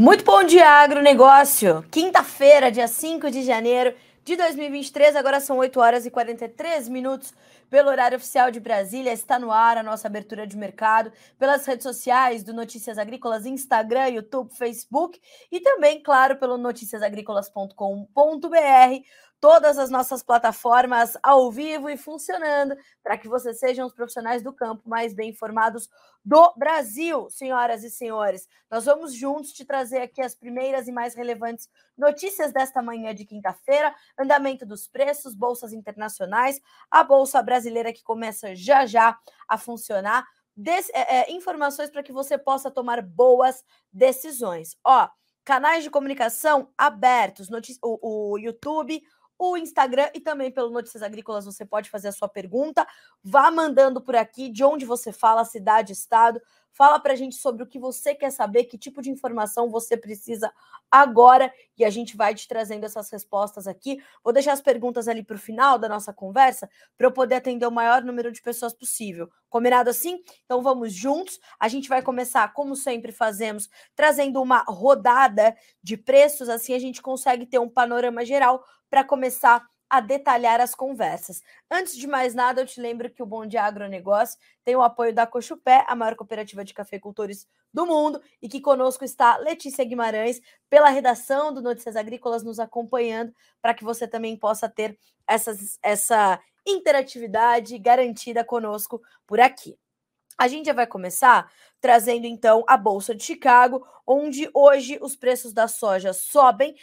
Muito bom dia, agronegócio. Quinta-feira, dia 5 de janeiro de 2023, agora são 8 horas e 43 minutos pelo horário oficial de Brasília. Está no ar a nossa abertura de mercado pelas redes sociais do Notícias Agrícolas, Instagram, YouTube, Facebook e também, claro, pelo noticiasagricolas.com.br todas as nossas plataformas ao vivo e funcionando para que vocês sejam os profissionais do campo mais bem informados do Brasil, senhoras e senhores. Nós vamos juntos te trazer aqui as primeiras e mais relevantes notícias desta manhã de quinta-feira, andamento dos preços, bolsas internacionais, a bolsa brasileira que começa já já a funcionar, des, é, é, informações para que você possa tomar boas decisões. Ó, canais de comunicação abertos, o, o YouTube, o Instagram e também pelo Notícias Agrícolas você pode fazer a sua pergunta. Vá mandando por aqui de onde você fala, cidade, estado. Fala para a gente sobre o que você quer saber, que tipo de informação você precisa agora e a gente vai te trazendo essas respostas aqui. Vou deixar as perguntas ali para o final da nossa conversa para eu poder atender o maior número de pessoas possível. Combinado assim? Então vamos juntos. A gente vai começar, como sempre fazemos, trazendo uma rodada de preços, assim a gente consegue ter um panorama geral para começar a detalhar as conversas. Antes de mais nada, eu te lembro que o Bom Dia Agronegócio tem o apoio da Cochupé, a maior cooperativa de cafeicultores do mundo, e que conosco está Letícia Guimarães, pela redação do Notícias Agrícolas, nos acompanhando, para que você também possa ter essas, essa interatividade garantida conosco por aqui. A gente já vai começar trazendo então a Bolsa de Chicago, onde hoje os preços da soja sobem,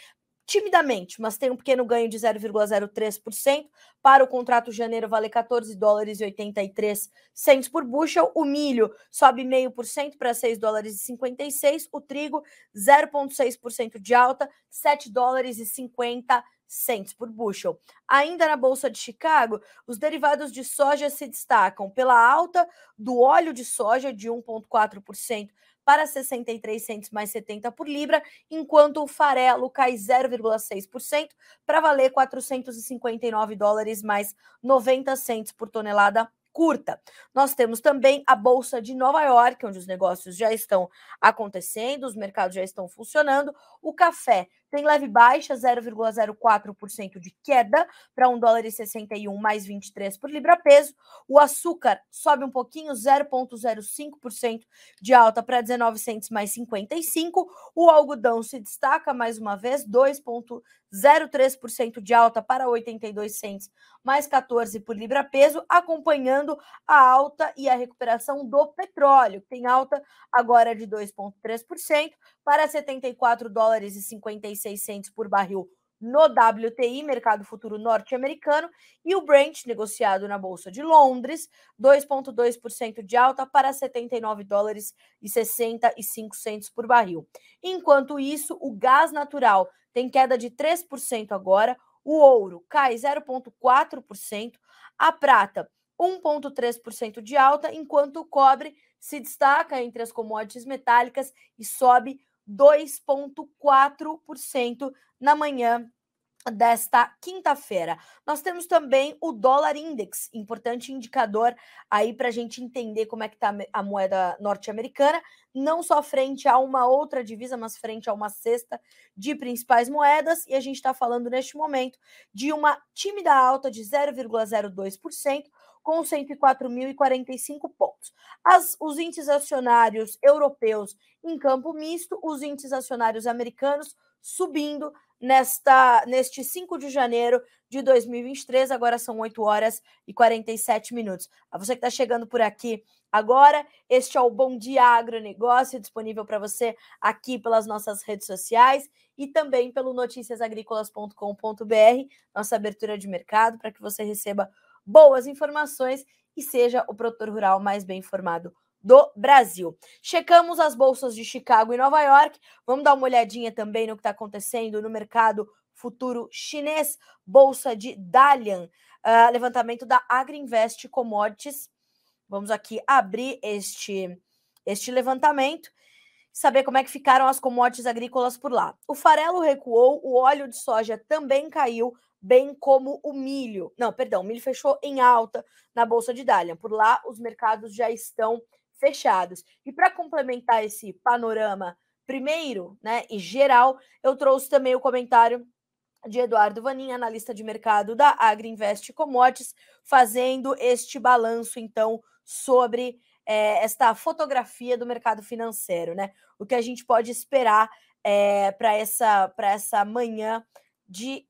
timidamente, mas tem um pequeno ganho de 0,03%. Para o contrato janeiro vale 14 dólares e 83 centos por bushel. O milho sobe 0,5% para 6 dólares e 56. O trigo 0,6% de alta, 7 dólares e 50 cents por bushel. Ainda na bolsa de Chicago, os derivados de soja se destacam pela alta do óleo de soja de 1,4% para 63 centos mais 70 por libra, enquanto o farelo cai 0,6% para valer 459 dólares mais 90 centos por tonelada curta. Nós temos também a Bolsa de Nova York, onde os negócios já estão acontecendo, os mercados já estão funcionando. O café tem leve baixa, 0,04% de queda para 1 dólar e 61 mais 23 por libra peso. O açúcar sobe um pouquinho, 0,05% de alta para 19 centos mais 55. O algodão se destaca mais uma vez, 2,03% de alta para 82 centos mais 14 por libra peso, acompanhando a alta e a recuperação do petróleo, que tem alta agora de 2,3% para 74 dólares e 55 1.600 por barril no WTI, mercado futuro norte-americano, e o Brent, negociado na Bolsa de Londres, 2,2% de alta para 79 dólares e 65 centos por barril. Enquanto isso, o gás natural tem queda de 3% agora, o ouro cai 0,4%, a prata 1,3% de alta, enquanto o cobre se destaca entre as commodities metálicas e sobe 2,4% na manhã desta quinta-feira. Nós temos também o dólar index, importante indicador aí para a gente entender como é que está a moeda norte-americana, não só frente a uma outra divisa, mas frente a uma cesta de principais moedas, e a gente está falando neste momento de uma tímida alta de 0,02%, com 104.045 pontos. As, os índices acionários europeus em campo misto, os índices acionários americanos subindo nesta neste 5 de janeiro de 2023. Agora são 8 horas e 47 minutos. A você que está chegando por aqui agora, este é o Bom Dia Agronegócio, disponível para você aqui pelas nossas redes sociais e também pelo noticiasagricolas.com.br, nossa abertura de mercado, para que você receba boas informações e seja o produtor rural mais bem informado do Brasil. Checamos as bolsas de Chicago e Nova York. Vamos dar uma olhadinha também no que está acontecendo no mercado futuro chinês, bolsa de Dalian, uh, levantamento da Agriinvest Commodities. Vamos aqui abrir este este levantamento saber como é que ficaram as commodities agrícolas por lá. O farelo recuou, o óleo de soja também caiu, bem como o milho. Não, perdão, o milho fechou em alta na bolsa de Dalian. Por lá, os mercados já estão fechados. E para complementar esse panorama primeiro, né, e geral, eu trouxe também o comentário de Eduardo Vanin, analista de mercado da Agriinvest Commodities, fazendo este balanço, então, sobre é, esta fotografia do mercado financeiro, né? O que a gente pode esperar é, para essa, essa manhã de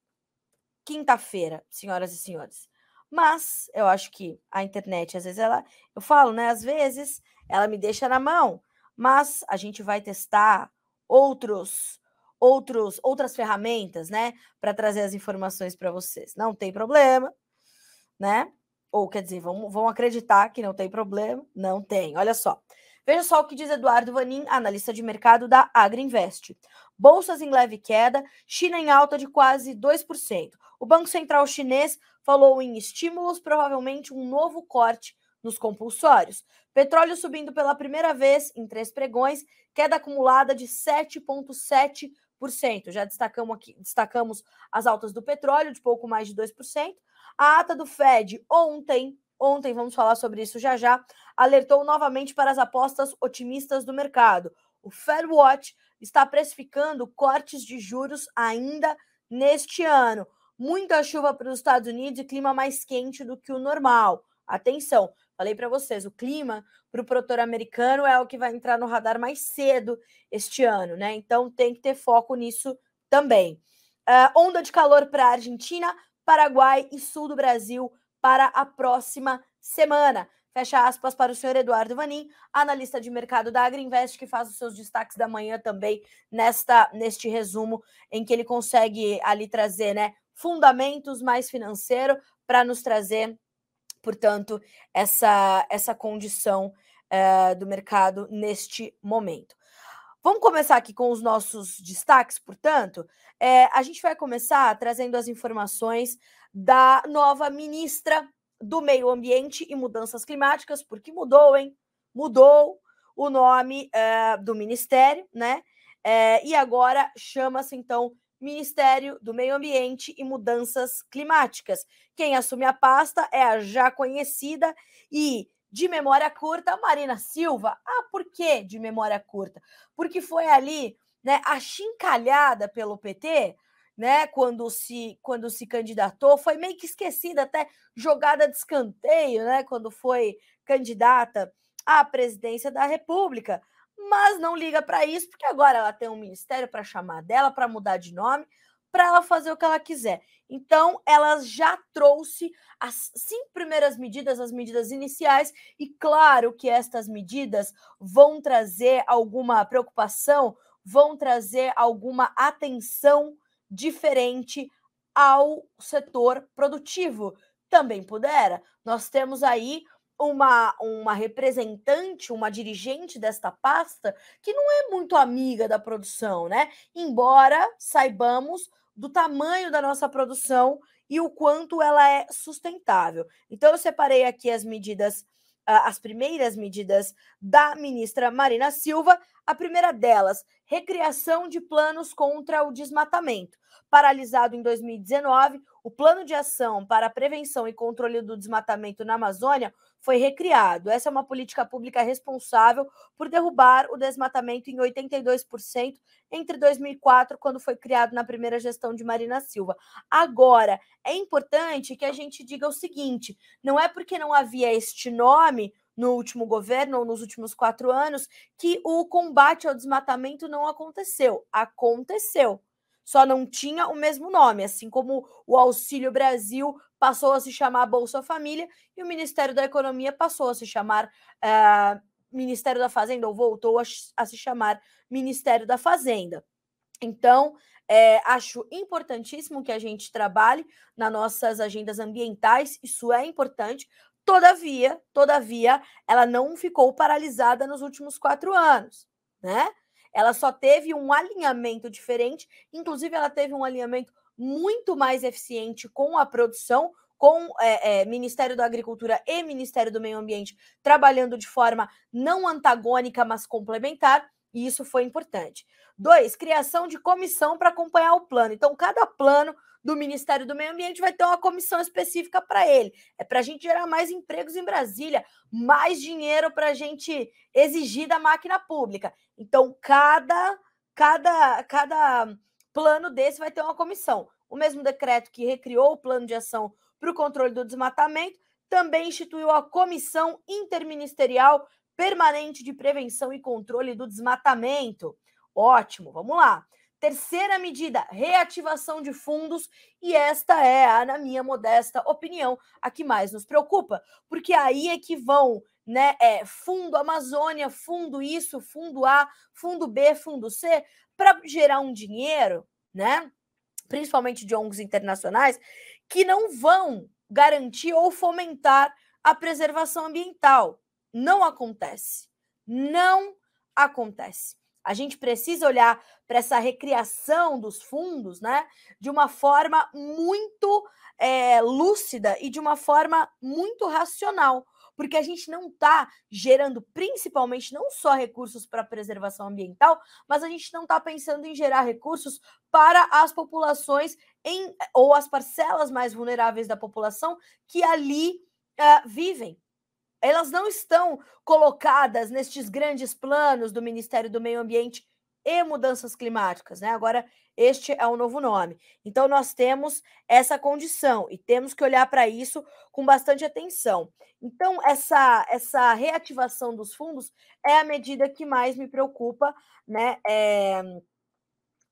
quinta-feira, senhoras e senhores. Mas eu acho que a internet, às vezes, ela, eu falo, né? Às vezes ela me deixa na mão, mas a gente vai testar outros outros outras ferramentas, né, para trazer as informações para vocês. Não tem problema, né? Ou quer dizer, vão, vão acreditar que não tem problema? Não tem. Olha só. Veja só o que diz Eduardo Vanin, analista de mercado da Agriinvest. Bolsas em leve queda, China em alta de quase 2%. O Banco Central chinês falou em estímulos, provavelmente um novo corte nos compulsórios. Petróleo subindo pela primeira vez em três pregões, queda acumulada de 7,7%. Já destacamos aqui, destacamos as altas do petróleo de pouco mais de 2%. A ata do Fed ontem, ontem vamos falar sobre isso já já, alertou novamente para as apostas otimistas do mercado. O Fed Watch está precificando cortes de juros ainda neste ano. Muita chuva para os Estados Unidos e clima mais quente do que o normal. Atenção, falei para vocês, o clima para o produtor americano é o que vai entrar no radar mais cedo este ano, né? Então tem que ter foco nisso também. Uh, onda de calor para a Argentina, Paraguai e sul do Brasil para a próxima semana. Fecha aspas para o senhor Eduardo Vanin, analista de mercado da Agriinvest, que faz os seus destaques da manhã também nesta neste resumo, em que ele consegue ali trazer né, fundamentos mais financeiro para nos trazer portanto, essa, essa condição uh, do mercado neste momento. Vamos começar aqui com os nossos destaques, portanto. É, a gente vai começar trazendo as informações da nova ministra do Meio Ambiente e Mudanças Climáticas, porque mudou, hein? Mudou o nome uh, do ministério, né? É, e agora chama-se então Ministério do Meio Ambiente e Mudanças Climáticas. Quem assume a pasta é a já conhecida e de memória curta, Marina Silva. Ah, por que de memória curta? Porque foi ali, né, achincalhada pelo PT, né, quando se quando se candidatou, foi meio que esquecida, até jogada de escanteio, né, quando foi candidata à presidência da República mas não liga para isso, porque agora ela tem um ministério para chamar dela, para mudar de nome, para ela fazer o que ela quiser. Então, ela já trouxe as cinco primeiras medidas, as medidas iniciais, e claro que estas medidas vão trazer alguma preocupação, vão trazer alguma atenção diferente ao setor produtivo. Também pudera. Nós temos aí uma, uma representante, uma dirigente desta pasta que não é muito amiga da produção, né? Embora saibamos do tamanho da nossa produção e o quanto ela é sustentável. Então, eu separei aqui as medidas, as primeiras medidas da ministra Marina Silva. A primeira delas, recriação de planos contra o desmatamento. Paralisado em 2019, o Plano de Ação para a Prevenção e Controle do Desmatamento na Amazônia foi recriado. Essa é uma política pública responsável por derrubar o desmatamento em 82% entre 2004, quando foi criado na primeira gestão de Marina Silva. Agora, é importante que a gente diga o seguinte: não é porque não havia este nome no último governo ou nos últimos quatro anos que o combate ao desmatamento não aconteceu. Aconteceu só não tinha o mesmo nome, assim como o Auxílio Brasil passou a se chamar Bolsa Família e o Ministério da Economia passou a se chamar uh, Ministério da Fazenda, ou voltou a, a, se chamar Ministério da Fazenda. Então, é, acho importantíssimo que a gente trabalhe nas nossas agendas ambientais, isso é importante. Todavia, todavia, ela não ficou paralisada nos últimos quatro anos, né? Ela só teve um alinhamento diferente, inclusive ela teve um alinhamento muito mais eficiente com a produção, com é, é, Ministério da Agricultura e Ministério do Meio Ambiente trabalhando de forma não antagônica, mas complementar, e isso foi importante. Dois, criação de comissão para acompanhar o plano. Então, cada plano do Ministério do Meio Ambiente vai ter uma comissão específica para ele. É para a gente gerar mais empregos em Brasília, mais dinheiro para a gente exigir da máquina pública. Então, cada cada, cada plano desse vai ter uma comissão. O mesmo decreto que recriou o plano de ação para o controle do desmatamento também instituiu a Comissão Interministerial Permanente de Prevenção e Controle do Desmatamento. Ótimo, vamos lá. Terceira medida, reativação de fundos, e esta é, a, na minha modesta opinião, a que mais nos preocupa, porque aí é que vão, né, é, fundo Amazônia, fundo isso, fundo A, fundo B, fundo C, para gerar um dinheiro, né, principalmente de ONGs internacionais, que não vão garantir ou fomentar a preservação ambiental. Não acontece. Não acontece. A gente precisa olhar para essa recriação dos fundos, né, de uma forma muito é, lúcida e de uma forma muito racional, porque a gente não está gerando, principalmente, não só recursos para preservação ambiental, mas a gente não está pensando em gerar recursos para as populações em, ou as parcelas mais vulneráveis da população que ali uh, vivem. Elas não estão colocadas nestes grandes planos do Ministério do Meio Ambiente e Mudanças Climáticas, né? Agora, este é o novo nome. Então, nós temos essa condição e temos que olhar para isso com bastante atenção. Então, essa, essa reativação dos fundos é a medida que mais me preocupa, né? É,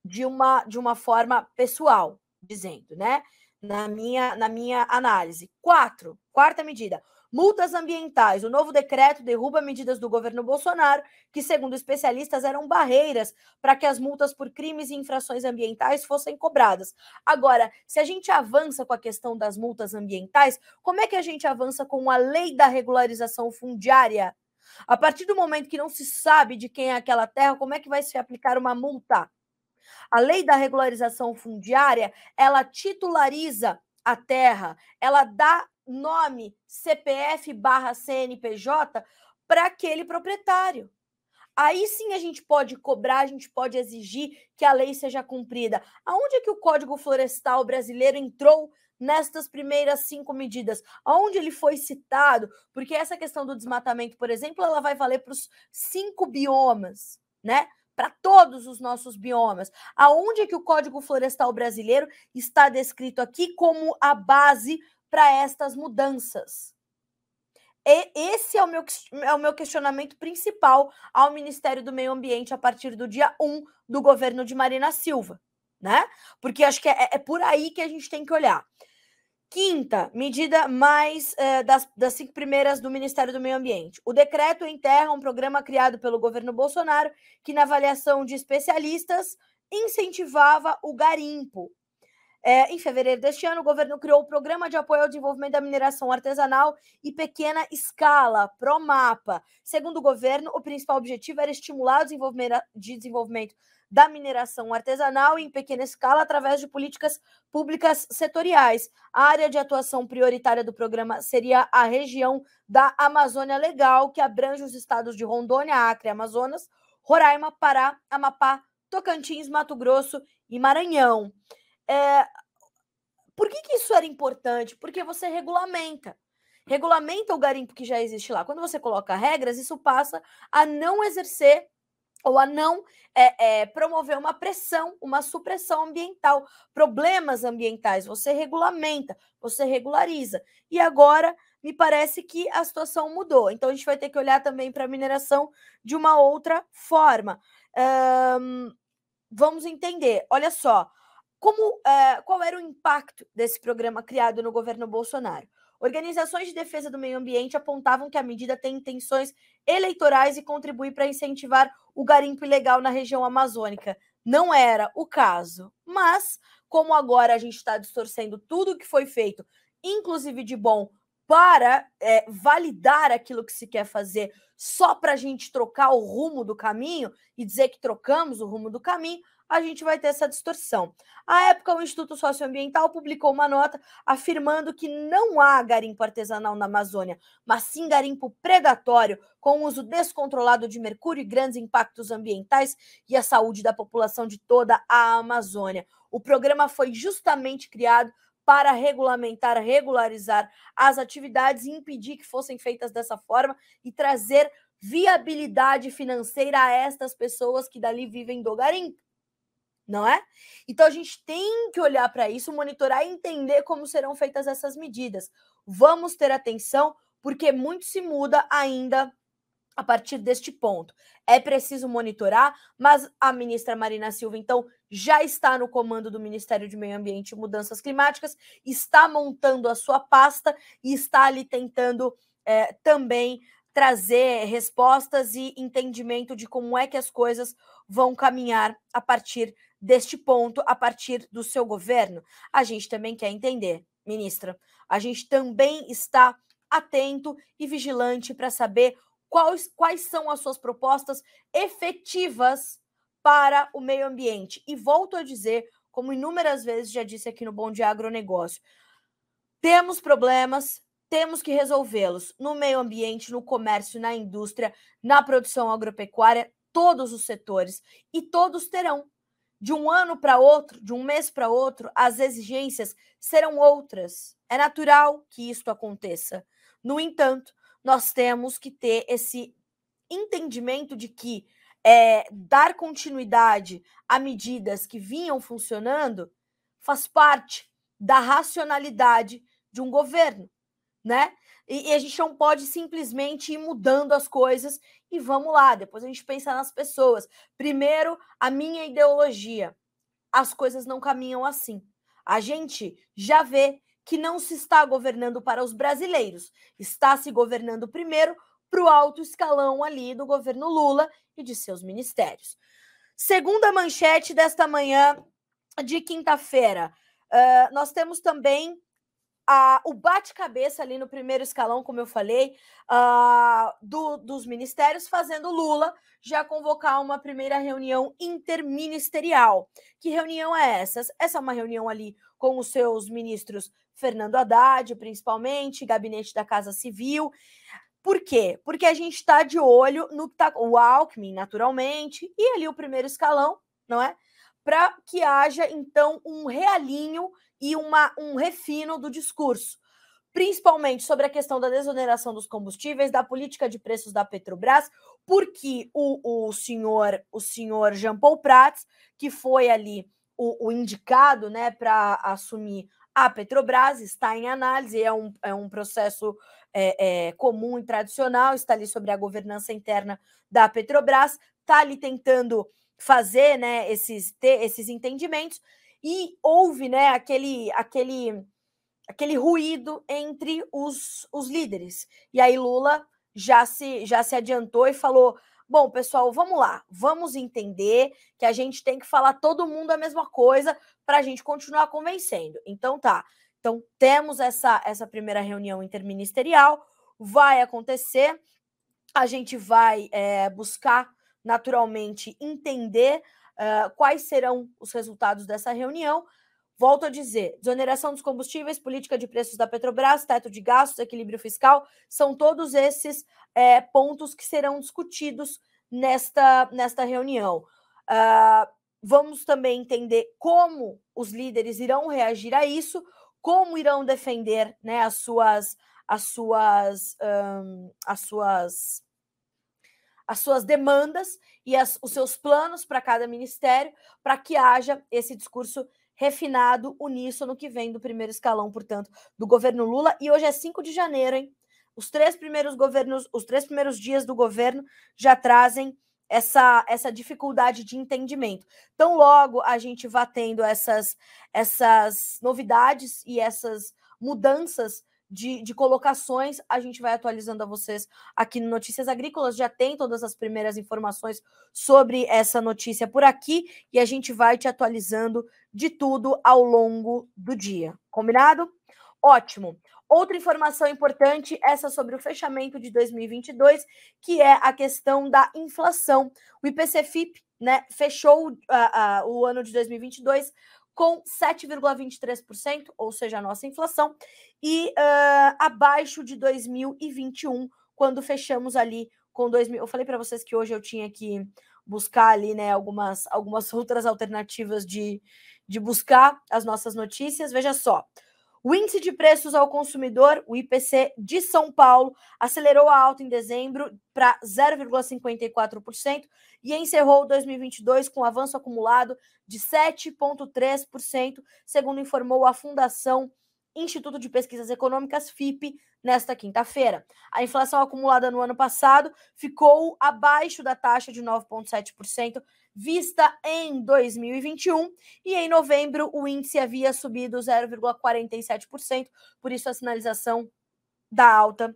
de, uma, de uma forma pessoal, dizendo, né? Na minha, na minha análise. Quatro, quarta medida Multas ambientais. O novo decreto derruba medidas do governo Bolsonaro, que, segundo especialistas, eram barreiras para que as multas por crimes e infrações ambientais fossem cobradas. Agora, se a gente avança com a questão das multas ambientais, como é que a gente avança com a lei da regularização fundiária? A partir do momento que não se sabe de quem é aquela terra, como é que vai se aplicar uma multa? A lei da regularização fundiária, ela titulariza a terra, ela dá nome CPF barra CNPJ para aquele proprietário. Aí sim a gente pode cobrar, a gente pode exigir que a lei seja cumprida. Aonde é que o Código Florestal brasileiro entrou nestas primeiras cinco medidas? Aonde ele foi citado? Porque essa questão do desmatamento, por exemplo, ela vai valer para os cinco biomas, né? Para todos os nossos biomas. Aonde é que o Código Florestal brasileiro está descrito aqui como a base para estas mudanças? E esse é o, meu, é o meu questionamento principal ao Ministério do Meio Ambiente a partir do dia 1 do governo de Marina Silva, né? Porque acho que é, é por aí que a gente tem que olhar. Quinta, medida mais eh, das, das cinco primeiras do Ministério do Meio Ambiente. O decreto enterra um programa criado pelo governo Bolsonaro que, na avaliação de especialistas, incentivava o garimpo, é, em fevereiro deste ano, o governo criou o Programa de Apoio ao Desenvolvimento da Mineração Artesanal e Pequena Escala, PROMAPA. Segundo o governo, o principal objetivo era estimular o desenvolvimento, de desenvolvimento da mineração artesanal em pequena escala através de políticas públicas setoriais. A área de atuação prioritária do programa seria a região da Amazônia Legal, que abrange os estados de Rondônia, Acre, Amazonas, Roraima, Pará, Amapá, Tocantins, Mato Grosso e Maranhão. É, por que, que isso era importante? Porque você regulamenta. Regulamenta o garimpo que já existe lá. Quando você coloca regras, isso passa a não exercer ou a não é, é, promover uma pressão, uma supressão ambiental, problemas ambientais. Você regulamenta, você regulariza. E agora me parece que a situação mudou. Então a gente vai ter que olhar também para a mineração de uma outra forma. Um, vamos entender. Olha só, como, uh, qual era o impacto desse programa criado no governo Bolsonaro? Organizações de defesa do meio ambiente apontavam que a medida tem intenções eleitorais e contribui para incentivar o garimpo ilegal na região amazônica. Não era o caso. Mas, como agora a gente está distorcendo tudo que foi feito, inclusive de bom, para é, validar aquilo que se quer fazer só para a gente trocar o rumo do caminho e dizer que trocamos o rumo do caminho, a gente vai ter essa distorção. À época, o Instituto Socioambiental publicou uma nota afirmando que não há garimpo artesanal na Amazônia, mas sim garimpo predatório, com uso descontrolado de mercúrio e grandes impactos ambientais e a saúde da população de toda a Amazônia. O programa foi justamente criado para regulamentar, regularizar as atividades e impedir que fossem feitas dessa forma e trazer viabilidade financeira a estas pessoas que dali vivem do garimpo. Não é? Então a gente tem que olhar para isso, monitorar e entender como serão feitas essas medidas. Vamos ter atenção, porque muito se muda ainda a partir deste ponto. É preciso monitorar, mas a ministra Marina Silva, então, já está no comando do Ministério de Meio Ambiente e Mudanças Climáticas, está montando a sua pasta e está ali tentando é, também trazer respostas e entendimento de como é que as coisas vão caminhar a partir deste ponto, a partir do seu governo. A gente também quer entender, ministra, a gente também está atento e vigilante para saber quais, quais são as suas propostas efetivas para o meio ambiente. E volto a dizer, como inúmeras vezes já disse aqui no Bom de Agronegócio, temos problemas, temos que resolvê-los no meio ambiente, no comércio, na indústria, na produção agropecuária, todos os setores. E todos terão. De um ano para outro, de um mês para outro, as exigências serão outras. É natural que isto aconteça. No entanto, nós temos que ter esse entendimento de que é, dar continuidade a medidas que vinham funcionando faz parte da racionalidade de um governo, né? E, e, a gente não pode simplesmente ir mudando as coisas e vamos lá. Depois a gente pensa nas pessoas. Primeiro, a minha ideologia. As coisas não caminham assim. A gente já vê que não se está governando para os brasileiros, está se governando primeiro para o alto escalão ali do governo Lula e de seus ministérios. Segunda manchete desta manhã de quinta-feira, uh, nós temos também a, o bate-cabeça ali no primeiro escalão, como eu falei, uh, do, dos ministérios, fazendo Lula já convocar uma primeira reunião interministerial. Que reunião é essa? Essa é uma reunião ali com os seus ministros Fernando Haddad, principalmente, gabinete da Casa Civil. Por quê? Porque a gente está de olho no que tá o Alckmin, naturalmente, e ali o primeiro escalão, não é? Para que haja então um realinho e uma, um refino do discurso, principalmente sobre a questão da desoneração dos combustíveis, da política de preços da Petrobras, porque o, o senhor, o senhor Jean Paul Prats, que foi ali o, o indicado né, para assumir a Petrobras está em análise, é um, é um processo é, é, comum e tradicional, está ali sobre a governança interna da Petrobras, está ali tentando fazer né, esses, ter esses entendimentos, e houve né, aquele, aquele, aquele ruído entre os, os líderes. E aí Lula já se, já se adiantou e falou: Bom, pessoal, vamos lá. Vamos entender que a gente tem que falar todo mundo a mesma coisa para a gente continuar convencendo. Então tá. Então temos essa essa primeira reunião interministerial, vai acontecer. A gente vai é, buscar naturalmente entender uh, quais serão os resultados dessa reunião. Volto a dizer: desoneração dos combustíveis, política de preços da Petrobras, teto de gastos, equilíbrio fiscal, são todos esses é, pontos que serão discutidos nesta, nesta reunião. Uh, vamos também entender como os líderes irão reagir a isso, como irão defender né, as suas as suas um, as suas as suas demandas e as, os seus planos para cada ministério, para que haja esse discurso refinado, uníssono que vem do primeiro escalão, portanto, do governo Lula. E hoje é 5 de janeiro, hein? Os três primeiros governos, os três primeiros dias do governo já trazem essa, essa dificuldade de entendimento. Então, logo a gente vai tendo essas, essas novidades e essas mudanças de, de colocações, a gente vai atualizando a vocês aqui no Notícias Agrícolas. Já tem todas as primeiras informações sobre essa notícia por aqui e a gente vai te atualizando de tudo ao longo do dia. Combinado? Ótimo. Outra informação importante, essa sobre o fechamento de 2022, que é a questão da inflação. O IPC-FIP né, fechou uh, uh, o ano de 2022 com 7,23%, ou seja, a nossa inflação, e uh, abaixo de 2021, quando fechamos ali com 2000. Eu falei para vocês que hoje eu tinha que buscar ali, né, algumas, algumas outras alternativas de, de buscar as nossas notícias. Veja só, O índice de preços ao consumidor, o IPC de São Paulo, acelerou a alta em dezembro para 0,54% e encerrou 2022 com avanço acumulado de 7,3%, segundo informou a Fundação Instituto de Pesquisas Econômicas, FIP, nesta quinta-feira. A inflação acumulada no ano passado ficou abaixo da taxa de 9,7% vista em 2021 e em novembro o índice havia subido 0,47%, por isso a sinalização da alta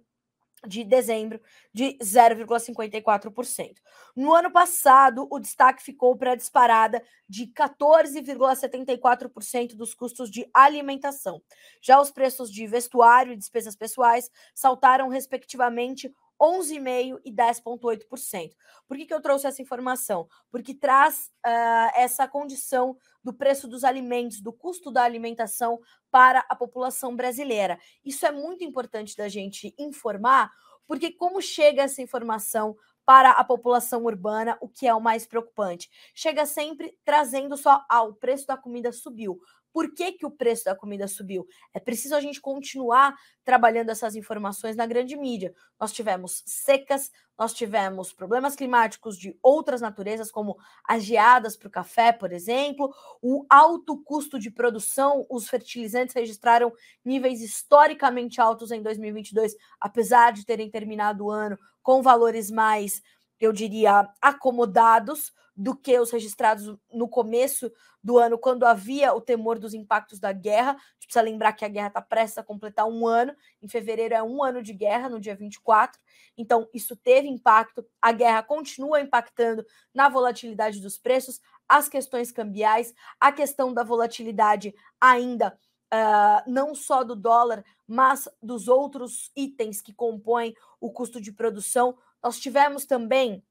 de dezembro de 0,54%. No ano passado, o destaque ficou para a disparada de 14,74% dos custos de alimentação. Já os preços de vestuário e despesas pessoais saltaram respectivamente 11,5% e 10,8%. Por que, que eu trouxe essa informação? Porque traz uh, essa condição do preço dos alimentos, do custo da alimentação para a população brasileira. Isso é muito importante da gente informar, porque como chega essa informação para a população urbana, o que é o mais preocupante? Chega sempre trazendo só, ah, o preço da comida subiu. Por que, que o preço da comida subiu? É preciso a gente continuar trabalhando essas informações na grande mídia. Nós tivemos secas, nós tivemos problemas climáticos de outras naturezas, como as geadas para o café, por exemplo, o alto custo de produção, os fertilizantes registraram níveis historicamente altos em 2022, apesar de terem terminado o ano com valores mais, eu diria, acomodados do que os registrados no começo do ano, quando havia o temor dos impactos da guerra. A gente precisa lembrar que a guerra está prestes a completar um ano. Em fevereiro é um ano de guerra, no dia 24. Então, isso teve impacto. A guerra continua impactando na volatilidade dos preços, as questões cambiais, a questão da volatilidade ainda. Uh, não só do dólar, mas dos outros itens que compõem o custo de produção. Nós tivemos também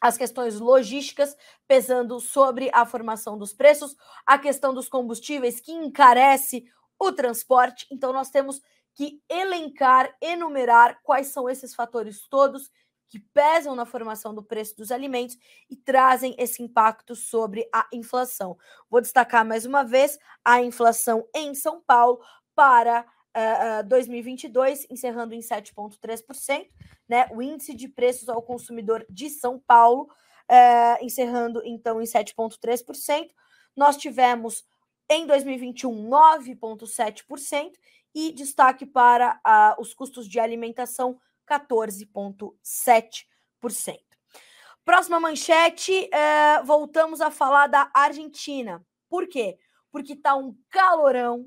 as questões logísticas pesando sobre a formação dos preços, a questão dos combustíveis que encarece o transporte. Então, nós temos que elencar, enumerar quais são esses fatores todos que pesam na formação do preço dos alimentos e trazem esse impacto sobre a inflação. Vou destacar mais uma vez a inflação em São Paulo para uh, uh, 2022, encerrando em 7,3%, né? O índice de preços ao consumidor de São Paulo, uh, encerrando então em 7,3%. Nós tivemos em 2021 9,7% e destaque para os custos de alimentação 14,7%. Próxima manchete, uh, voltamos a falar da Argentina. Por quê? Porque tá um calorão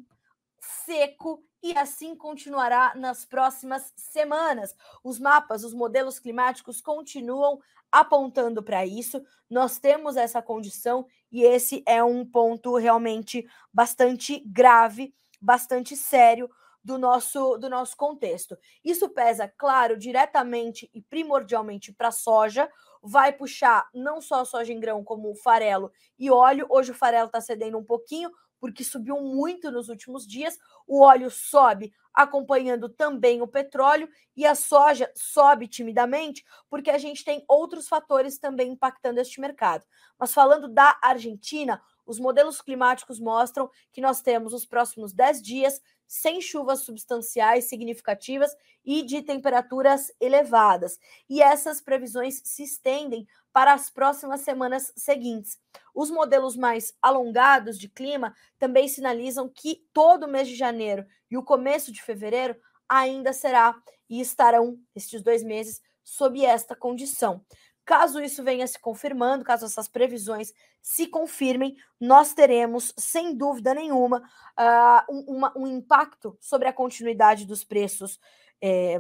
seco e assim continuará nas próximas semanas. Os mapas, os modelos climáticos continuam apontando para isso. Nós temos essa condição e esse é um ponto realmente bastante grave, bastante sério do nosso do nosso contexto. Isso pesa, claro, diretamente e primordialmente para a soja, vai puxar não só a soja em grão como o farelo e óleo. Hoje o farelo está cedendo um pouquinho, porque subiu muito nos últimos dias. O óleo sobe, acompanhando também o petróleo, e a soja sobe timidamente, porque a gente tem outros fatores também impactando este mercado. Mas falando da Argentina, os modelos climáticos mostram que nós temos os próximos 10 dias sem chuvas substanciais significativas e de temperaturas elevadas. E essas previsões se estendem para as próximas semanas seguintes. Os modelos mais alongados de clima também sinalizam que todo o mês de janeiro e o começo de fevereiro ainda será e estarão estes dois meses sob esta condição. Caso isso venha se confirmando, caso essas previsões se confirmem, nós teremos, sem dúvida nenhuma, uh, um, uma, um, impacto sobre a continuidade dos preços eh,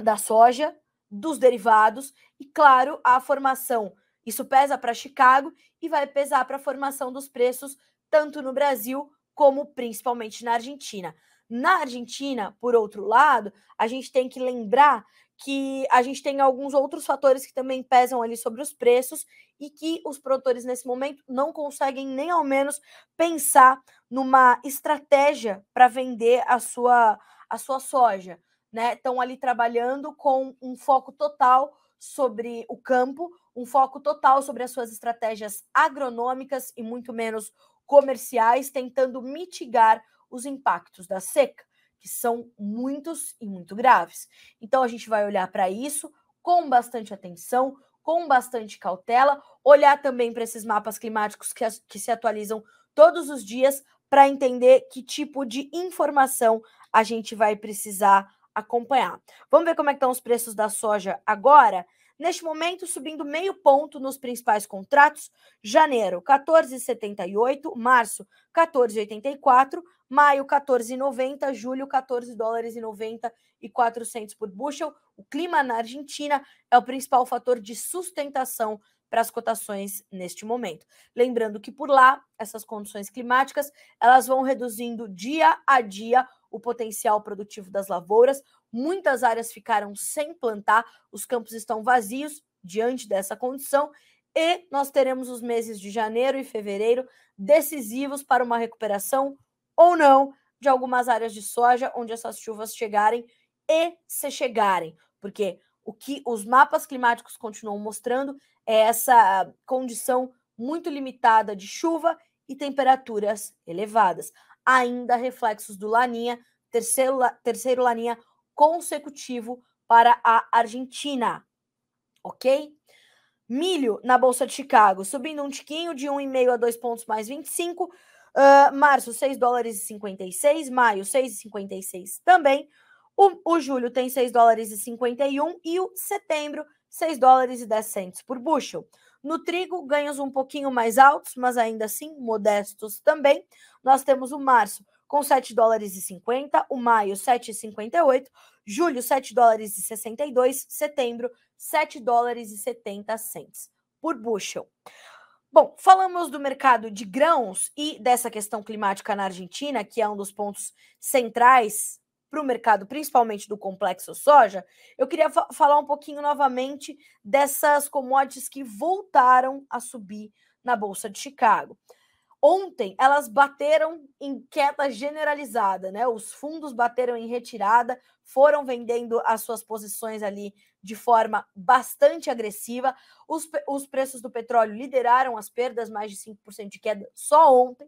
da soja, dos derivados e, claro, a formação. Isso pesa para Chicago e vai pesar para a formação dos preços tanto no Brasil como principalmente na Argentina. Na Argentina, por outro lado, a gente tem que lembrar que a gente tem alguns outros fatores que também pesam ali sobre os preços e que os produtores nesse momento não conseguem nem ao menos pensar numa estratégia para vender a sua a sua soja né, estão ali trabalhando com um foco total sobre o campo, um foco total sobre as suas estratégias agronômicas e muito menos comerciais, tentando mitigar os impactos da seca, que são muitos e muito graves. Então a gente vai olhar para isso com bastante atenção, com bastante cautela, olhar também para esses mapas climáticos que, que se atualizam todos os dias para entender que tipo de informação a gente vai precisar acompanhar. Vamos ver como é estão os preços da soja agora? Neste momento, subindo meio ponto nos principais contratos. Janeiro, 14,78. Março, 14,84. Maio, 14,90. Julho, 14 dólares e 90 e 400 por bushel. O clima na Argentina é o principal fator de sustentação para as cotações neste momento. Lembrando que por lá, essas condições climáticas, elas vão reduzindo dia a dia o potencial produtivo das lavouras. Muitas áreas ficaram sem plantar, os campos estão vazios diante dessa condição e nós teremos os meses de janeiro e fevereiro decisivos para uma recuperação ou não de algumas áreas de soja onde essas chuvas chegarem e se chegarem, porque o que os mapas climáticos continuam mostrando é essa condição muito limitada de chuva e temperaturas elevadas. Ainda reflexos do Laninha, terceiro, terceiro Laninha consecutivo para a Argentina. Ok? Milho na Bolsa de Chicago, subindo um tiquinho de 1,5 a 2 pontos mais 25. Uh, ah, março, 6 dólares e 56. Maio, 6,56 também. O, o julho tem 6 dólares e 51. E o setembro, 6 dólares e 10 centos por bushel. No trigo, ganhos um pouquinho mais altos, mas ainda assim modestos também. Nós temos o março com 7 dólares e 50, o maio 7,58, julho 7 dólares e 62, setembro 7 dólares e 70 cents por bushel. Bom, falamos do mercado de grãos e dessa questão climática na Argentina, que é um dos pontos centrais para o mercado, principalmente do complexo soja, eu queria fa falar um pouquinho novamente dessas commodities que voltaram a subir na Bolsa de Chicago. Ontem elas bateram em queda generalizada, né? Os fundos bateram em retirada, foram vendendo as suas posições ali de forma bastante agressiva. Os, os preços do petróleo lideraram as perdas, mais de 5% de queda só ontem.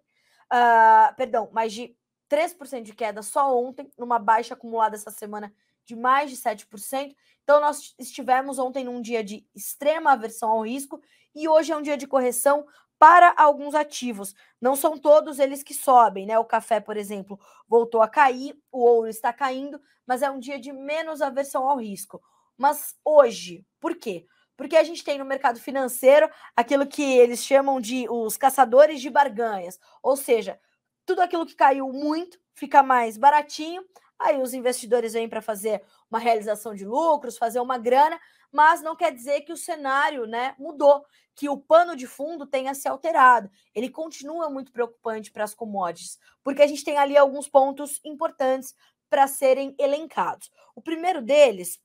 Uh, perdão, mais de 3% de queda só ontem, numa baixa acumulada essa semana de mais de 7%. Então, nós estivemos ontem num dia de extrema aversão ao risco e hoje é um dia de correção para alguns ativos. Não são todos eles que sobem, né? O café, por exemplo, voltou a cair, o ouro está caindo, mas é um dia de menos aversão ao risco. Mas hoje, por quê? Porque a gente tem no mercado financeiro aquilo que eles chamam de os caçadores de barganhas, ou seja, tudo aquilo que caiu muito fica mais baratinho. Aí os investidores vêm para fazer uma realização de lucros, fazer uma grana, mas não quer dizer que o cenário né, mudou, que o pano de fundo tenha se alterado. Ele continua muito preocupante para as commodities, porque a gente tem ali alguns pontos importantes para serem elencados. O primeiro deles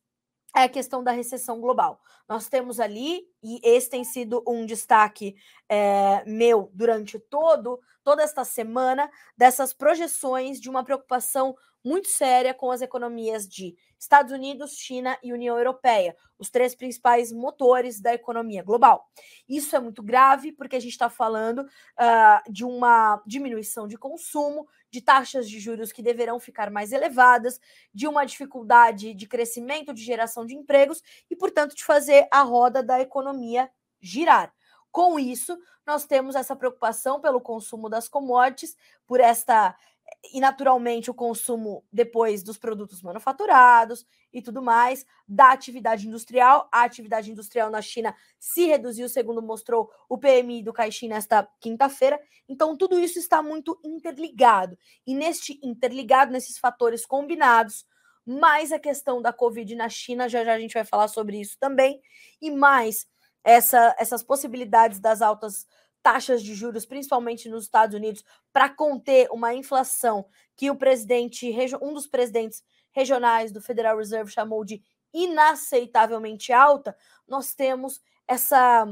é a questão da recessão global. Nós temos ali, e esse tem sido um destaque é, meu durante todo toda esta semana dessas projeções de uma preocupação muito séria com as economias de Estados Unidos, China e União Europeia, os três principais motores da economia global. Isso é muito grave porque a gente está falando uh, de uma diminuição de consumo, de taxas de juros que deverão ficar mais elevadas, de uma dificuldade de crescimento, de geração de empregos e, portanto, de fazer a roda da economia girar. Com isso, nós temos essa preocupação pelo consumo das commodities, por esta e naturalmente o consumo depois dos produtos manufaturados e tudo mais, da atividade industrial. A atividade industrial na China se reduziu, segundo mostrou o PMI do Caixin nesta quinta-feira. Então, tudo isso está muito interligado. E neste interligado, nesses fatores combinados, mais a questão da Covid na China, já já a gente vai falar sobre isso também, e mais essa, essas possibilidades das altas taxas de juros, principalmente nos Estados Unidos, para conter uma inflação que o presidente, um dos presidentes regionais do Federal Reserve chamou de inaceitavelmente alta, nós temos essa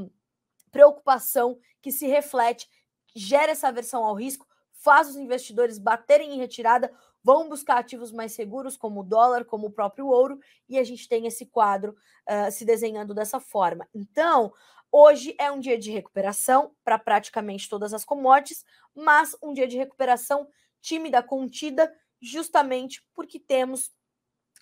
preocupação que se reflete, gera essa aversão ao risco, faz os investidores baterem em retirada, vão buscar ativos mais seguros, como o dólar, como o próprio ouro, e a gente tem esse quadro uh, se desenhando dessa forma. Então, hoje é um dia de recuperação para praticamente todas as commodities, mas um dia de recuperação tímida, contida, justamente porque temos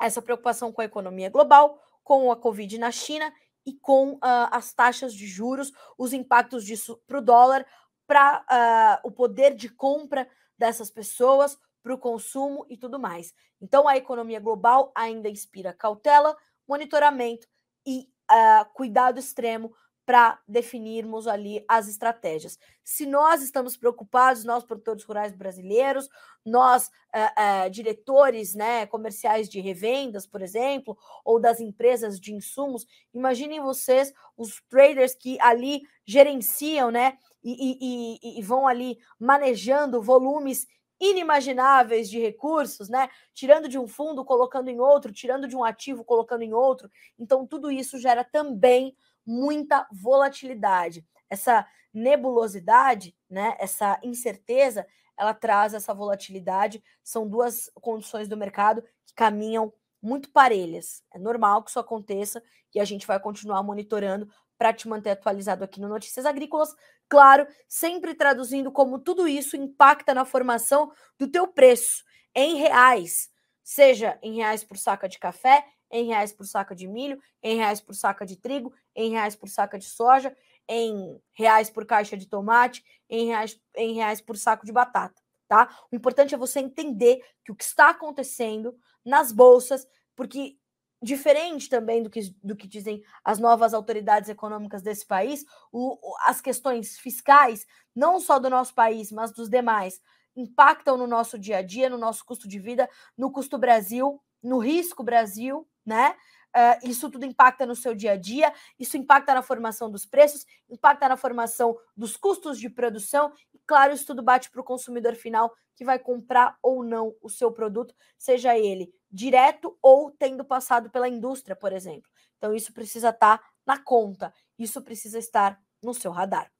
essa preocupação com a economia global, com a Covid na China e com uh, as taxas de juros, os impactos disso para o dólar, para uh, ah, o poder de compra dessas pessoas, para o consumo e tudo mais. Então, a economia global ainda inspira cautela, monitoramento e uh, cuidado extremo para definirmos ali as estratégias. Se nós estamos preocupados, nós produtores rurais brasileiros, nós uh, uh, diretores né, comerciais de revendas, por exemplo, ou das empresas de insumos, imaginem vocês os traders que ali gerenciam né, e, e, e vão ali manejando volumes inimagináveis de recursos, né? Tirando de um fundo, colocando em outro, tirando de um ativo, colocando em outro. Então, tudo isso gera também muita volatilidade. Essa nebulosidade, né, essa incerteza, ela traz essa volatilidade. São duas condições do mercado que caminham muito parelhas. É normal que isso aconteça e a gente vai continuar monitorando para te manter atualizado aqui no Notícias Agrícolas. Claro, sempre traduzindo como tudo isso impacta na formação do teu preço em reais, seja em reais por saca de café, em reais por saca de milho, em reais por saca de trigo, em reais por saca de soja, em reais por caixa de tomate, em reais, em reais por saco de batata, tá? O importante é você entender que o que está acontecendo nas bolsas, porque diferente também do que, do que dizem as novas autoridades econômicas desse país, o, as questões fiscais, não só do nosso país, mas dos demais, impactam no nosso dia a dia, no nosso custo de vida, no custo Brasil, no risco Brasil, né? Uh, isso tudo impacta no seu dia a dia, isso impacta na formação dos preços, impacta na formação dos custos de produção, e claro, isso tudo bate para o consumidor final que vai comprar ou não o seu produto, seja ele direto ou tendo passado pela indústria, por exemplo. Então, isso precisa estar tá na conta, isso precisa estar no seu radar.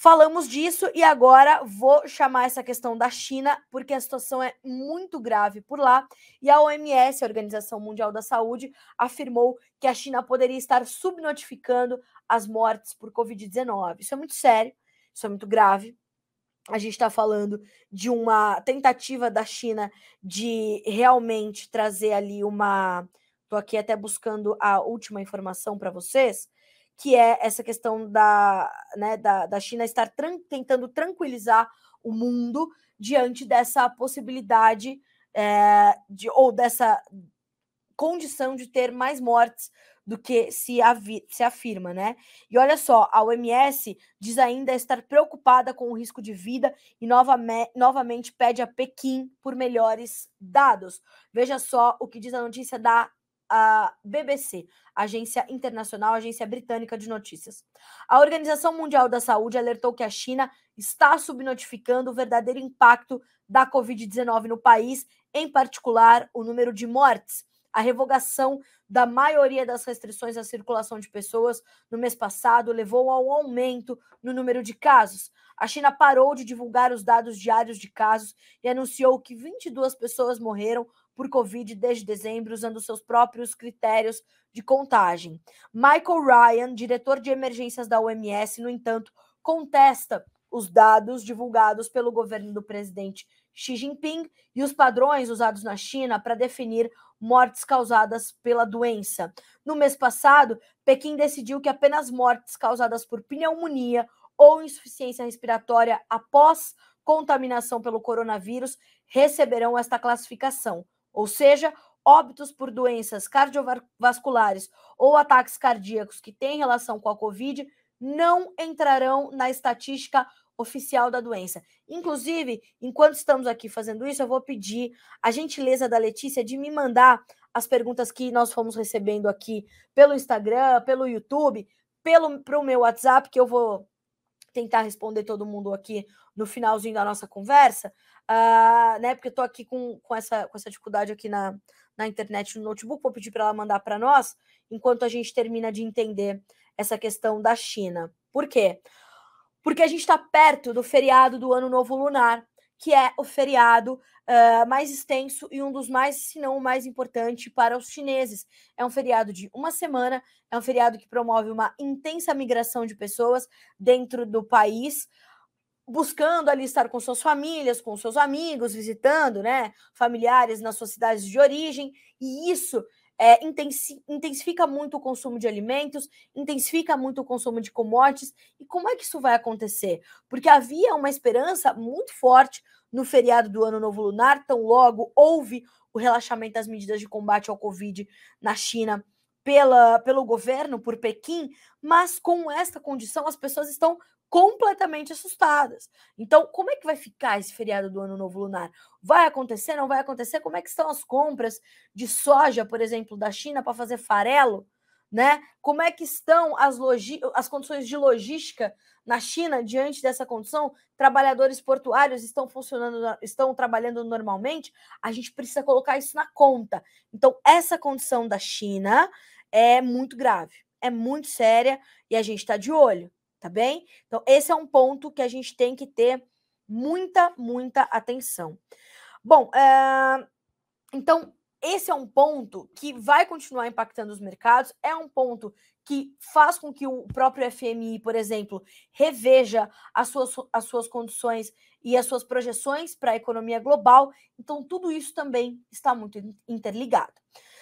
Falamos disso e agora vou chamar essa questão da China, porque a situação é muito grave por lá. E a OMS, a Organização Mundial da Saúde, afirmou que a China poderia estar subnotificando as mortes por Covid-19. Isso é muito sério, isso é muito grave. A gente está falando de uma tentativa da China de realmente trazer ali uma. Estou aqui até buscando a última informação para vocês que é essa questão da, né, da, da China estar tran tentando tranquilizar o mundo diante dessa possibilidade é, de, ou dessa condição de ter mais mortes do que se, se afirma, né? E olha só, a OMS diz ainda estar preocupada com o risco de vida e novamente, pede a Pequim por melhores dados. Veja só o que diz a notícia da a BBC, Agência Internacional, Agência Britânica de Notícias. A Organização Mundial da Saúde alertou que a China está subnotificando o verdadeiro impacto da Covid-19 no país, em particular o número de mortes. A revogação da maioria das restrições à circulação de pessoas no mês passado levou ao aumento no número de casos. A China parou de divulgar os dados diários de casos e anunciou que 22 pessoas morreram por Covid desde dezembro, usando seus próprios critérios de contagem. Michael Ryan, diretor de emergências da OMS, no entanto, contesta os dados divulgados pelo governo do presidente Xi Jinping e os padrões usados na China para definir mortes causadas pela doença. No mês passado, Pequim decidiu que apenas mortes causadas por pneumonia ou insuficiência respiratória após contaminação pelo coronavírus receberão esta classificação ou seja, óbitos por doenças cardiovasculares ou ataques cardíacos que têm relação com a Covid não entrarão na estatística oficial da doença. Inclusive, enquanto estamos aqui fazendo isso, eu vou pedir a gentileza da Letícia de me mandar as perguntas que nós fomos recebendo aqui pelo Instagram, pelo YouTube, pelo pro meu WhatsApp, que eu vou tentar responder todo mundo aqui no finalzinho da nossa conversa uh, né? Porque eu tô aqui com, com, essa, com essa dificuldade aqui na, na internet no notebook, vou pedir para ela mandar para nós, enquanto a gente termina de entender essa questão da China. Por quê? Porque a gente está perto do feriado do Ano Novo Lunar, que é o feriado uh, mais extenso e um dos mais, se não o mais importante para os chineses. É um feriado de uma semana, é um feriado que promove uma intensa migração de pessoas dentro do país buscando ali estar com suas famílias, com seus amigos, visitando, né, familiares nas suas cidades de origem, e isso é, intensifica muito o consumo de alimentos, intensifica muito o consumo de commodities. E como é que isso vai acontecer? Porque havia uma esperança muito forte no feriado do Ano Novo Lunar, tão logo houve o relaxamento das medidas de combate ao Covid na China pela, pelo governo, por Pequim, mas com esta condição as pessoas estão completamente assustadas. Então, como é que vai ficar esse feriado do Ano Novo Lunar? Vai acontecer? Não vai acontecer? Como é que estão as compras de soja, por exemplo, da China para fazer farelo? Né? Como é que estão as, logi as condições de logística na China diante dessa condição? Trabalhadores portuários estão funcionando, estão trabalhando normalmente? A gente precisa colocar isso na conta. Então, essa condição da China é muito grave, é muito séria e a gente está de olho tá bem? Então, esse é um ponto que a gente tem que ter muita, muita atenção. Bom, é... então, esse é um ponto que vai continuar impactando os mercados, é um ponto que faz com que o próprio FMI, por exemplo, reveja as suas, as suas condições e as suas projeções para a economia global. Então, tudo isso também está muito interligado.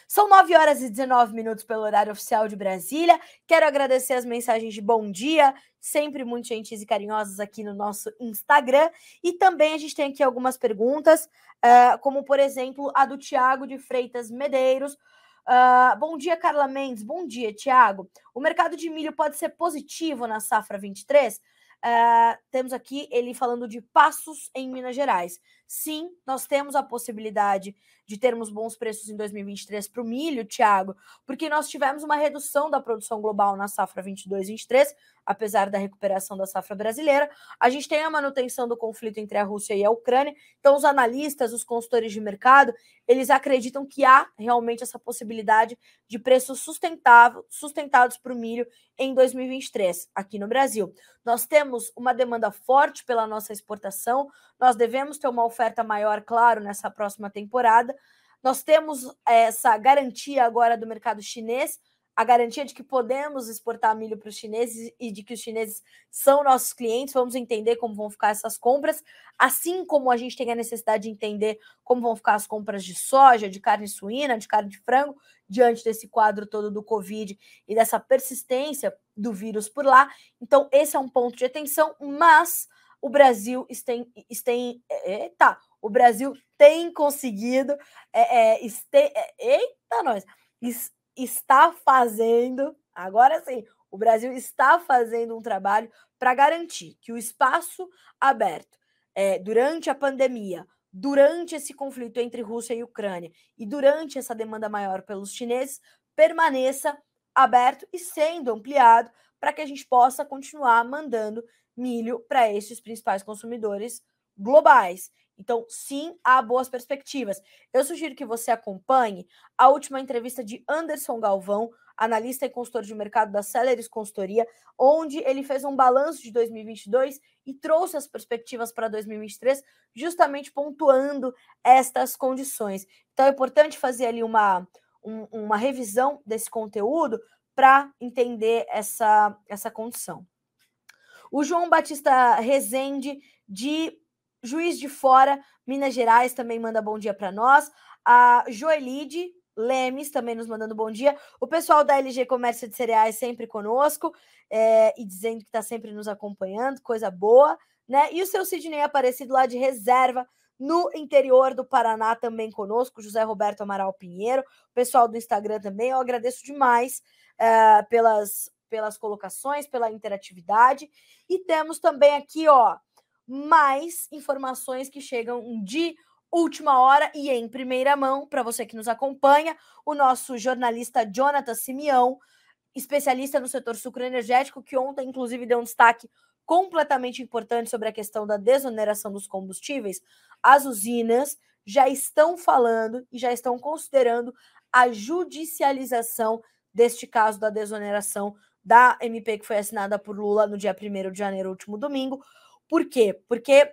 São 9 horas e 19 minutos pelo horário oficial de Brasília. Quero agradecer as mensagens de bom dia, sempre muito gentis e carinhosas aqui no nosso Instagram. E também a gente tem aqui algumas perguntas, uh, como por exemplo a do Tiago de Freitas Medeiros. Uh, bom dia, Carla Mendes. Bom dia, Tiago. O mercado de milho pode ser positivo na safra 23? Uh, temos aqui ele falando de passos em Minas Gerais. Sim, nós temos a possibilidade de termos bons preços em 2023 para o milho, Tiago, porque nós tivemos uma redução da produção global na safra 22-23, apesar da recuperação da safra brasileira. A gente tem a manutenção do conflito entre a Rússia e a Ucrânia. Então, os analistas, os consultores de mercado, eles acreditam que há realmente essa possibilidade de preços sustentados para o milho em 2023 aqui no Brasil. Nós temos uma demanda forte pela nossa exportação, nós devemos ter uma oferta maior, claro, nessa próxima temporada. Nós temos essa garantia agora do mercado chinês, a garantia de que podemos exportar milho para os chineses e de que os chineses são nossos clientes. Vamos entender como vão ficar essas compras, assim como a gente tem a necessidade de entender como vão ficar as compras de soja, de carne suína, de carne de frango, diante desse quadro todo do Covid e dessa persistência do vírus por lá. Então, esse é um ponto de atenção, mas o Brasil tem, tem eita, o Brasil tem conseguido, é, é, este, é, eita nós, está fazendo, agora sim, o Brasil está fazendo um trabalho para garantir que o espaço aberto é, durante a pandemia, durante esse conflito entre Rússia e Ucrânia e durante essa demanda maior pelos chineses permaneça aberto e sendo ampliado para que a gente possa continuar mandando milho para esses principais consumidores globais. Então, sim, há boas perspectivas. Eu sugiro que você acompanhe a última entrevista de Anderson Galvão, analista e consultor de mercado da Celeris Consultoria, onde ele fez um balanço de 2022 e trouxe as perspectivas para 2023, justamente pontuando estas condições. Então, é importante fazer ali uma, um, uma revisão desse conteúdo para entender essa, essa condição. O João Batista Rezende, de Juiz de Fora, Minas Gerais, também manda bom dia para nós. A Joelide Lemes também nos mandando bom dia. O pessoal da LG Comércio de Cereais sempre conosco é, e dizendo que está sempre nos acompanhando, coisa boa, né? E o seu Sidney Aparecido lá de reserva no interior do Paraná também conosco, José Roberto Amaral Pinheiro, o pessoal do Instagram também. Eu agradeço demais uh, pelas, pelas colocações, pela interatividade. E temos também aqui, ó, mais informações que chegam de última hora e em primeira mão, para você que nos acompanha, o nosso jornalista Jonathan Simeão, especialista no setor sucroenergético, que ontem, inclusive, deu um destaque completamente importante sobre a questão da desoneração dos combustíveis. As usinas já estão falando e já estão considerando a judicialização deste caso da desoneração da MP que foi assinada por Lula no dia 1 de janeiro, último domingo. Por quê? Porque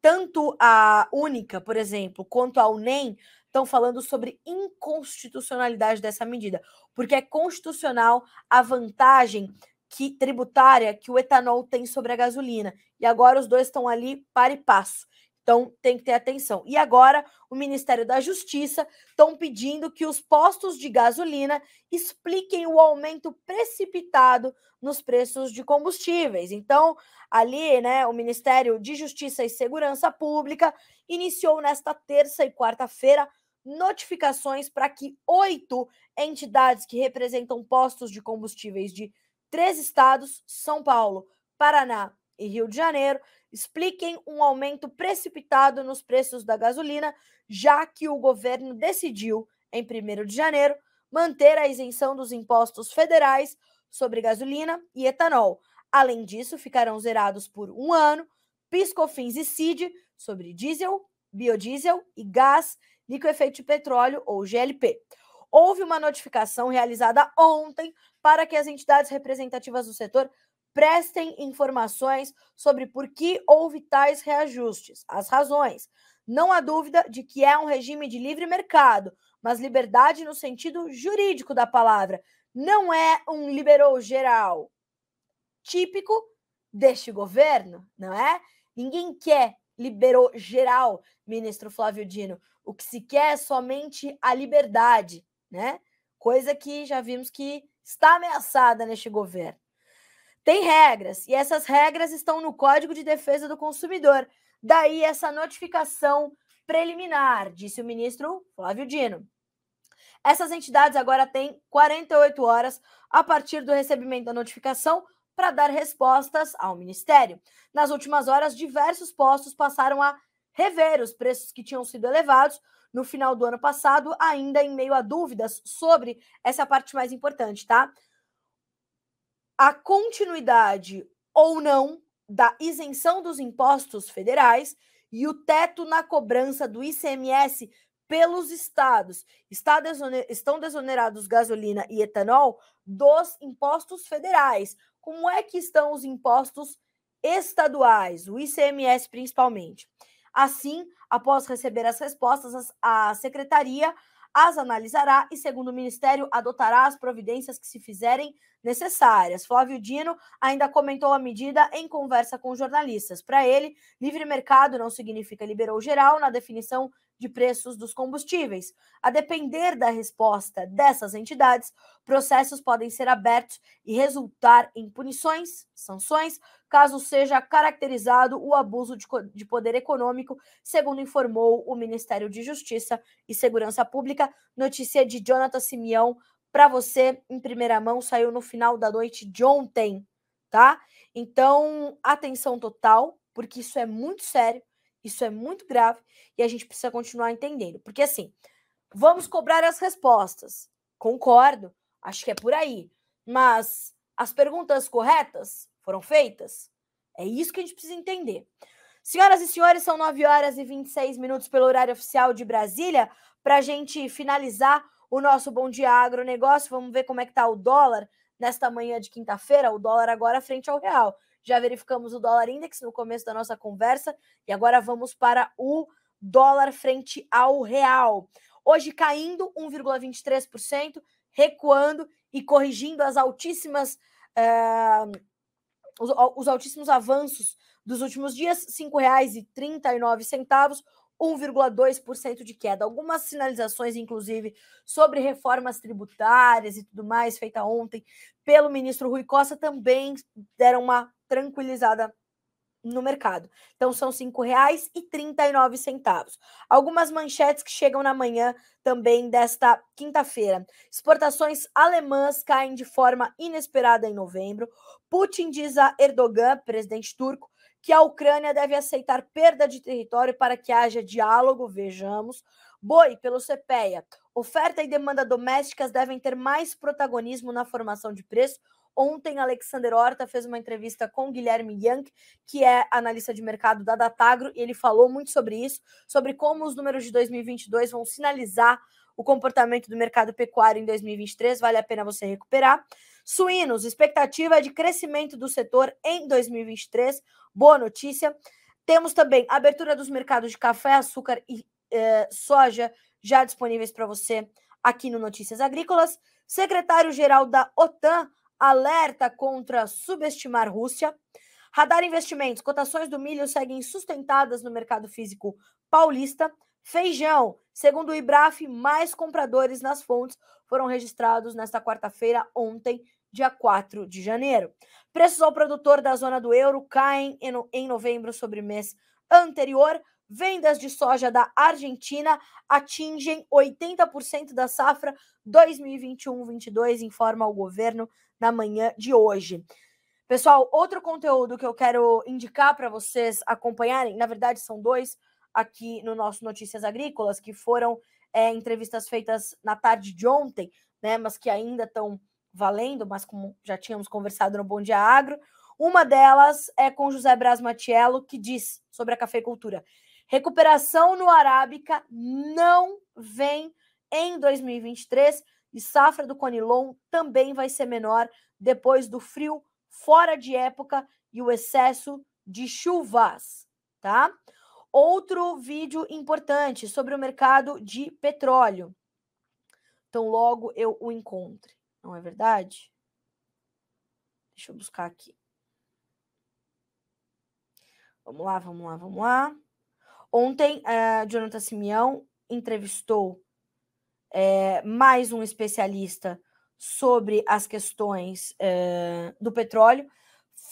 tanto a Única, por exemplo, quanto a UNEM estão falando sobre inconstitucionalidade dessa medida, porque é constitucional a vantagem que tributária que o etanol tem sobre a gasolina. E agora os dois estão ali para e passo. Então tem que ter atenção. E agora o Ministério da Justiça estão pedindo que os postos de gasolina expliquem o aumento precipitado nos preços de combustíveis. Então, ali, né, o Ministério de Justiça e Segurança Pública iniciou nesta terça e quarta-feira notificações para que oito entidades que representam postos de combustíveis de três estados, São Paulo, Paraná e Rio de Janeiro, expliquem um aumento precipitado nos preços da gasolina, já que o governo decidiu, em 1 de janeiro, manter a isenção dos impostos federais sobre gasolina e etanol. Além disso, ficarão zerados por um ano piscofins e CID sobre diesel, biodiesel e gás liquefeito de petróleo, ou GLP. Houve uma notificação realizada ontem para que as entidades representativas do setor prestem informações sobre por que houve tais reajustes, as razões. Não há dúvida de que é um regime de livre mercado, mas liberdade no sentido jurídico da palavra. Não é um liberou geral típico deste governo, não é? Ninguém quer liberou geral, ministro Flávio Dino. O que se quer é somente a liberdade, né? Coisa que já vimos que está ameaçada neste governo. Tem regras, e essas regras estão no Código de Defesa do Consumidor. Daí essa notificação preliminar, disse o ministro Flávio Dino. Essas entidades agora têm 48 horas a partir do recebimento da notificação para dar respostas ao Ministério. Nas últimas horas, diversos postos passaram a rever os preços que tinham sido elevados no final do ano passado, ainda em meio a dúvidas sobre essa parte mais importante, tá? A continuidade ou não da isenção dos impostos federais e o teto na cobrança do ICMS pelos estados. Está desoner... Estão desonerados gasolina e etanol dos impostos federais. Como é que estão os impostos estaduais, o ICMS principalmente? Assim, após receber as respostas, a secretaria as analisará e, segundo o Ministério, adotará as providências que se fizerem necessárias. Flávio Dino ainda comentou a medida em conversa com jornalistas. Para ele, livre mercado não significa liberou geral na definição de preços dos combustíveis. A depender da resposta dessas entidades, processos podem ser abertos e resultar em punições, sanções, caso seja caracterizado o abuso de, de poder econômico, segundo informou o Ministério de Justiça e Segurança Pública. Notícia de Jonathan Simeão para você em primeira mão, saiu no final da noite de ontem, tá? Então, atenção total, porque isso é muito sério isso é muito grave e a gente precisa continuar entendendo. Porque, assim, vamos cobrar as respostas. Concordo, acho que é por aí. Mas as perguntas corretas foram feitas? É isso que a gente precisa entender. Senhoras e senhores, são 9 horas e 26 minutos pelo horário oficial de Brasília. Para a gente finalizar o nosso Bom Dia Agronegócio, vamos ver como é que está o dólar nesta manhã de quinta-feira. O dólar agora frente ao real já verificamos o dólar index no começo da nossa conversa e agora vamos para o dólar frente ao real. Hoje caindo 1,23%, recuando e corrigindo as altíssimas uh, os, os, altíssimos avanços dos últimos dias, R$ 5,39, 1,2% de queda. Algumas sinalizações, inclusive, sobre reformas tributárias e tudo mais, feita ontem pelo ministro Rui Costa, também deram uma tranquilizada no mercado. Então são R$ 5,39. Algumas manchetes que chegam na manhã também desta quinta-feira. Exportações alemãs caem de forma inesperada em novembro. Putin diz a Erdogan, presidente turco, que a Ucrânia deve aceitar perda de território para que haja diálogo, vejamos. Boi, pelo CPEA, oferta e demanda domésticas devem ter mais protagonismo na formação de preço. Ontem, Alexander Horta fez uma entrevista com Guilherme Young, que é analista de mercado da Datagro, e ele falou muito sobre isso, sobre como os números de 2022 vão sinalizar o comportamento do mercado pecuário em 2023. Vale a pena você recuperar. Suínos, expectativa de crescimento do setor em 2023. Boa notícia. Temos também abertura dos mercados de café, açúcar e eh, soja já disponíveis para você aqui no Notícias Agrícolas. Secretário-geral da OTAN alerta contra subestimar Rússia. Radar Investimentos, cotações do milho seguem sustentadas no mercado físico paulista. Feijão, segundo o IBRAF, mais compradores nas fontes foram registrados nesta quarta-feira, ontem, dia 4 de janeiro. Preços ao produtor da zona do euro caem em novembro sobre mês anterior. Vendas de soja da Argentina atingem 80% da safra 2021-22, informa o governo na manhã de hoje. Pessoal, outro conteúdo que eu quero indicar para vocês acompanharem, na verdade são dois aqui no nosso Notícias Agrícolas, que foram é, entrevistas feitas na tarde de ontem, né, mas que ainda estão valendo, mas como já tínhamos conversado no Bom Dia Agro. Uma delas é com José Braz Matiello, que diz sobre a cafeicultura. Recuperação no Arábica não vem em 2023 e safra do Conilon também vai ser menor depois do frio fora de época e o excesso de chuvas, tá? Outro vídeo importante sobre o mercado de petróleo. Então, logo eu o encontre, não é verdade? Deixa eu buscar aqui. Vamos lá, vamos lá, vamos lá. Ontem, a Jonathan Simeão entrevistou é, mais um especialista sobre as questões é, do petróleo,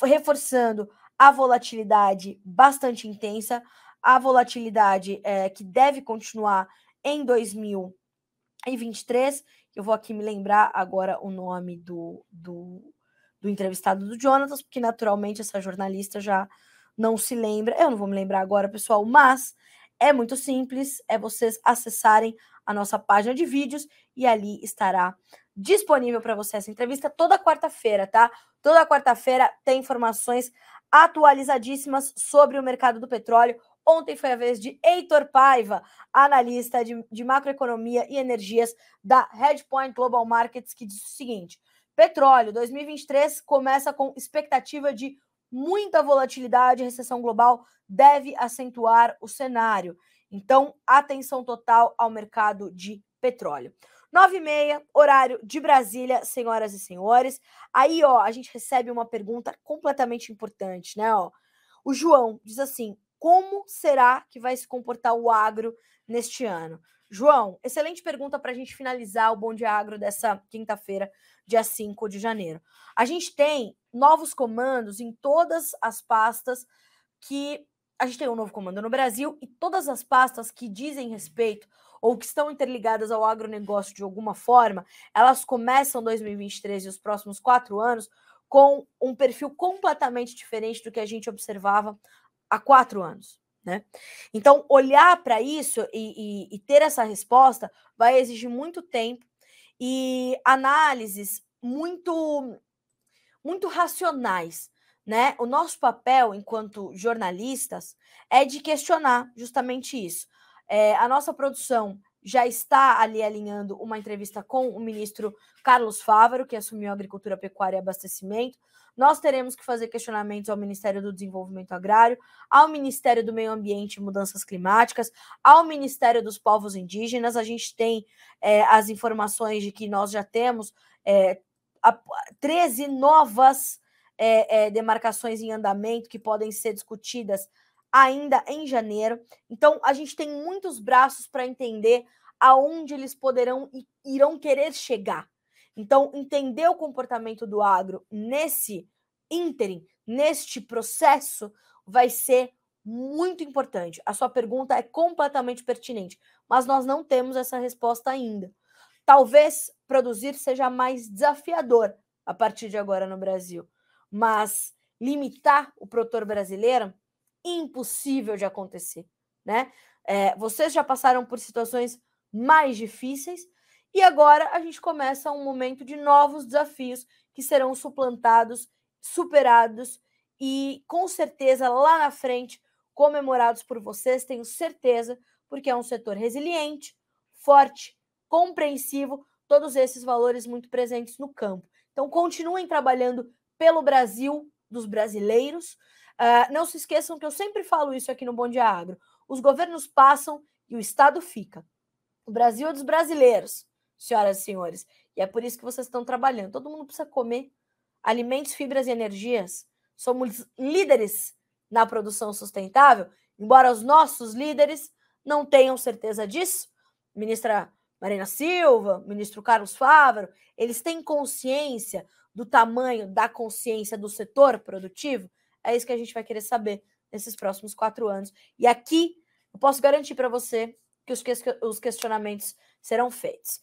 reforçando a volatilidade bastante intensa, a volatilidade é, que deve continuar em 2023. Eu vou aqui me lembrar agora o nome do, do, do entrevistado do Jonatas, porque naturalmente essa jornalista já não se lembra. Eu não vou me lembrar agora, pessoal, mas é muito simples, é vocês acessarem a nossa página de vídeos e ali estará disponível para você essa entrevista toda quarta-feira, tá? Toda quarta-feira tem informações atualizadíssimas sobre o mercado do petróleo. Ontem foi a vez de Heitor Paiva, analista de, de macroeconomia e energias da Headpoint Global Markets, que diz o seguinte: petróleo 2023 começa com expectativa de muita volatilidade, recessão global deve acentuar o cenário. Então, atenção total ao mercado de petróleo. 9 e meia, horário de Brasília, senhoras e senhores. Aí, ó, a gente recebe uma pergunta completamente importante, né? Ó, o João diz assim: como será que vai se comportar o agro neste ano? João, excelente pergunta para a gente finalizar o Bom Dia Agro dessa quinta-feira, dia 5 de janeiro. A gente tem novos comandos em todas as pastas que. A gente tem um novo comando no Brasil e todas as pastas que dizem respeito ou que estão interligadas ao agronegócio de alguma forma, elas começam 2023 e os próximos quatro anos com um perfil completamente diferente do que a gente observava há quatro anos. Né? Então, olhar para isso e, e, e ter essa resposta vai exigir muito tempo e análises muito, muito racionais. Né? O nosso papel enquanto jornalistas é de questionar justamente isso. É, a nossa produção já está ali alinhando uma entrevista com o ministro Carlos Fávaro, que assumiu Agricultura, Pecuária e Abastecimento. Nós teremos que fazer questionamentos ao Ministério do Desenvolvimento Agrário, ao Ministério do Meio Ambiente e Mudanças Climáticas, ao Ministério dos Povos Indígenas. A gente tem é, as informações de que nós já temos é, a, 13 novas é, é, demarcações em andamento que podem ser discutidas ainda em janeiro. Então, a gente tem muitos braços para entender aonde eles poderão e irão querer chegar. Então, entender o comportamento do agro nesse ínterim, neste processo, vai ser muito importante. A sua pergunta é completamente pertinente, mas nós não temos essa resposta ainda. Talvez produzir seja mais desafiador a partir de agora no Brasil, mas limitar o produtor brasileiro impossível de acontecer, né? É, vocês já passaram por situações mais difíceis e agora a gente começa um momento de novos desafios que serão suplantados, superados e com certeza lá na frente comemorados por vocês, tenho certeza, porque é um setor resiliente, forte, compreensivo, todos esses valores muito presentes no campo. Então continuem trabalhando pelo Brasil dos brasileiros. Uh, não se esqueçam que eu sempre falo isso aqui no Bom Dia Agro. Os governos passam e o Estado fica. O Brasil é dos brasileiros senhoras e senhores. E é por isso que vocês estão trabalhando. Todo mundo precisa comer, alimentos, fibras e energias, somos líderes na produção sustentável, embora os nossos líderes não tenham certeza disso. Ministra Marina Silva, ministro Carlos Fávaro, eles têm consciência do tamanho da consciência do setor produtivo? É isso que a gente vai querer saber nesses próximos quatro anos. E aqui eu posso garantir para você que os questionamentos serão feitos.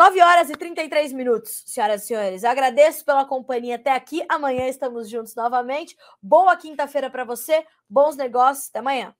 9 horas e 33 minutos, senhoras e senhores. Agradeço pela companhia até aqui. Amanhã estamos juntos novamente. Boa quinta-feira para você, bons negócios. Até amanhã.